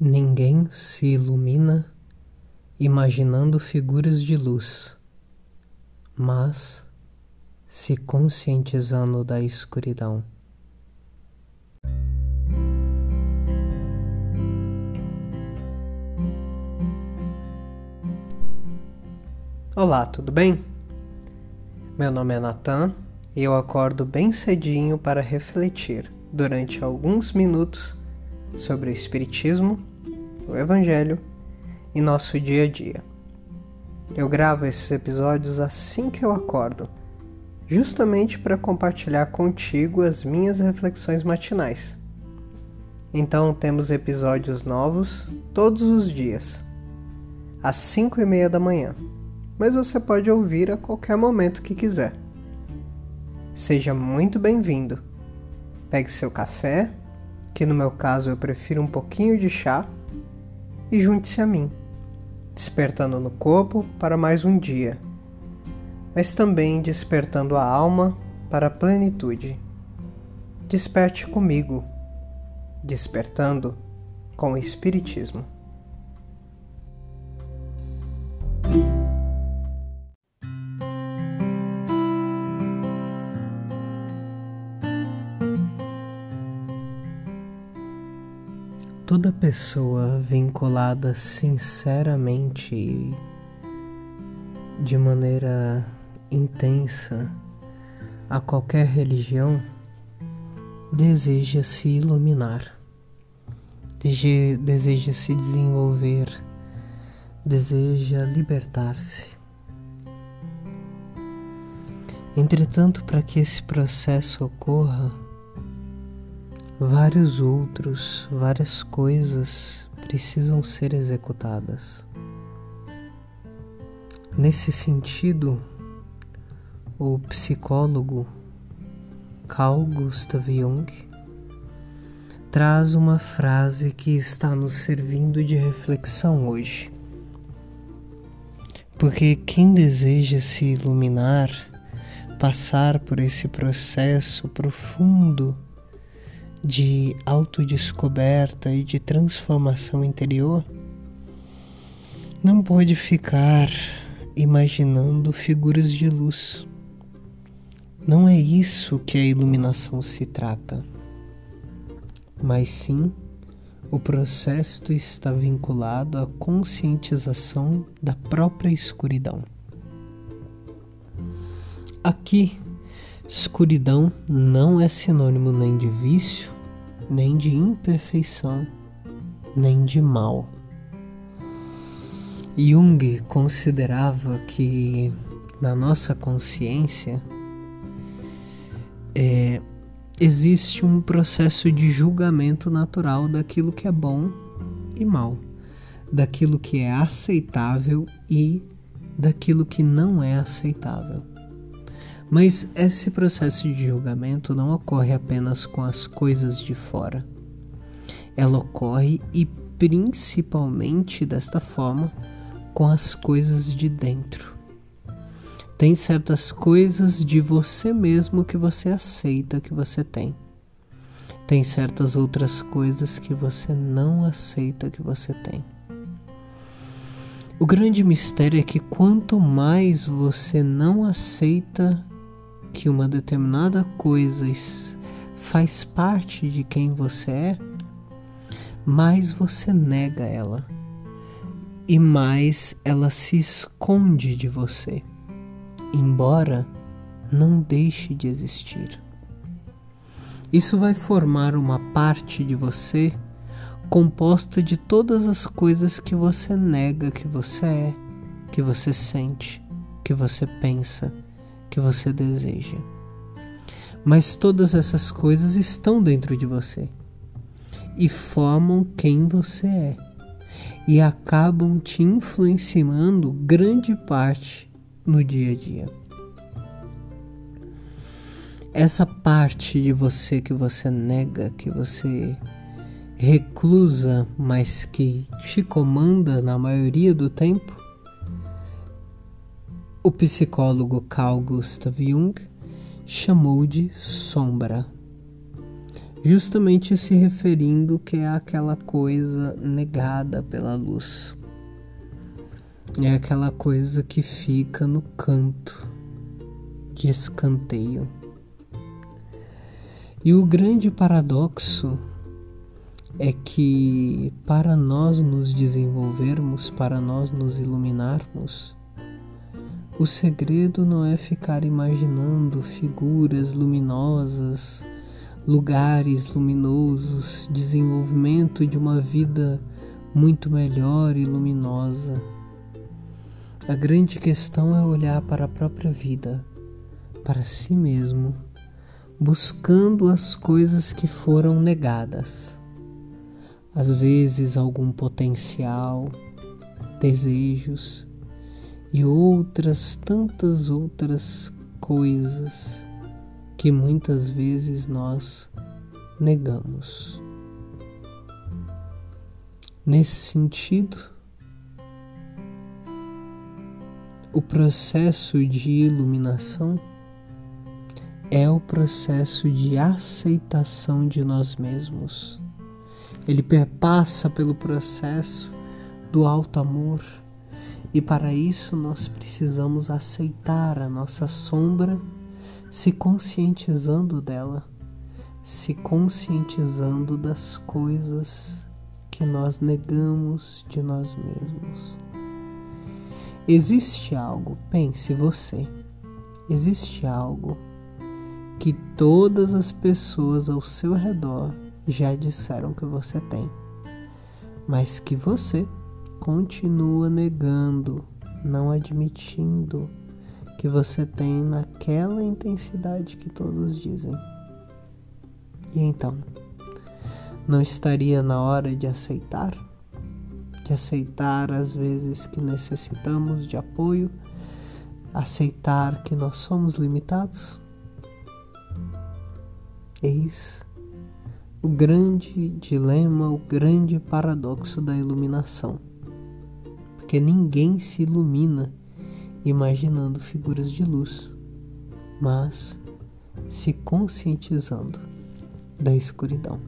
Ninguém se ilumina imaginando figuras de luz, mas se conscientizando da escuridão. Olá, tudo bem? Meu nome é Natan e eu acordo bem cedinho para refletir durante alguns minutos sobre o Espiritismo, o Evangelho e nosso dia a dia. Eu gravo esses episódios assim que eu acordo, justamente para compartilhar contigo as minhas reflexões matinais. Então temos episódios novos todos os dias, às 5 e meia da manhã, mas você pode ouvir a qualquer momento que quiser. Seja muito bem-vindo. Pegue seu café que no meu caso eu prefiro um pouquinho de chá, e junte-se a mim, despertando no corpo para mais um dia, mas também despertando a alma para a plenitude. Desperte comigo, despertando com o Espiritismo. Toda pessoa vinculada sinceramente e de maneira intensa a qualquer religião deseja se iluminar, deseja se desenvolver, deseja libertar-se. Entretanto, para que esse processo ocorra, vários outros, várias coisas precisam ser executadas. Nesse sentido, o psicólogo Carl Gustav Jung traz uma frase que está nos servindo de reflexão hoje. Porque quem deseja se iluminar, passar por esse processo profundo de autodescoberta e de transformação interior, não pode ficar imaginando figuras de luz. Não é isso que a iluminação se trata, mas sim o processo está vinculado à conscientização da própria escuridão. Aqui Escuridão não é sinônimo nem de vício, nem de imperfeição, nem de mal. Jung considerava que na nossa consciência é, existe um processo de julgamento natural daquilo que é bom e mal, daquilo que é aceitável e daquilo que não é aceitável. Mas esse processo de julgamento não ocorre apenas com as coisas de fora. Ela ocorre e principalmente desta forma com as coisas de dentro. Tem certas coisas de você mesmo que você aceita que você tem. Tem certas outras coisas que você não aceita que você tem. O grande mistério é que quanto mais você não aceita que uma determinada coisa faz parte de quem você é, mais você nega ela e mais ela se esconde de você, embora não deixe de existir. Isso vai formar uma parte de você composta de todas as coisas que você nega que você é, que você sente, que você pensa que você deseja. Mas todas essas coisas estão dentro de você e formam quem você é e acabam te influenciando grande parte no dia a dia. Essa parte de você que você nega, que você reclusa, mas que te comanda na maioria do tempo, o psicólogo Carl Gustav Jung chamou de sombra, justamente se referindo que é aquela coisa negada pela luz. É aquela coisa que fica no canto de escanteio. E o grande paradoxo é que para nós nos desenvolvermos, para nós nos iluminarmos, o segredo não é ficar imaginando figuras luminosas, lugares luminosos, desenvolvimento de uma vida muito melhor e luminosa. A grande questão é olhar para a própria vida, para si mesmo, buscando as coisas que foram negadas. Às vezes, algum potencial, desejos, e outras tantas outras coisas que muitas vezes nós negamos. Nesse sentido, o processo de iluminação é o processo de aceitação de nós mesmos. Ele perpassa pelo processo do alto amor e para isso nós precisamos aceitar a nossa sombra, se conscientizando dela, se conscientizando das coisas que nós negamos de nós mesmos. Existe algo, pense você, existe algo que todas as pessoas ao seu redor já disseram que você tem, mas que você continua negando, não admitindo que você tem naquela intensidade que todos dizem. E então, não estaria na hora de aceitar? De aceitar as vezes que necessitamos de apoio, aceitar que nós somos limitados? Eis o grande dilema, o grande paradoxo da iluminação porque ninguém se ilumina imaginando figuras de luz, mas se conscientizando da escuridão.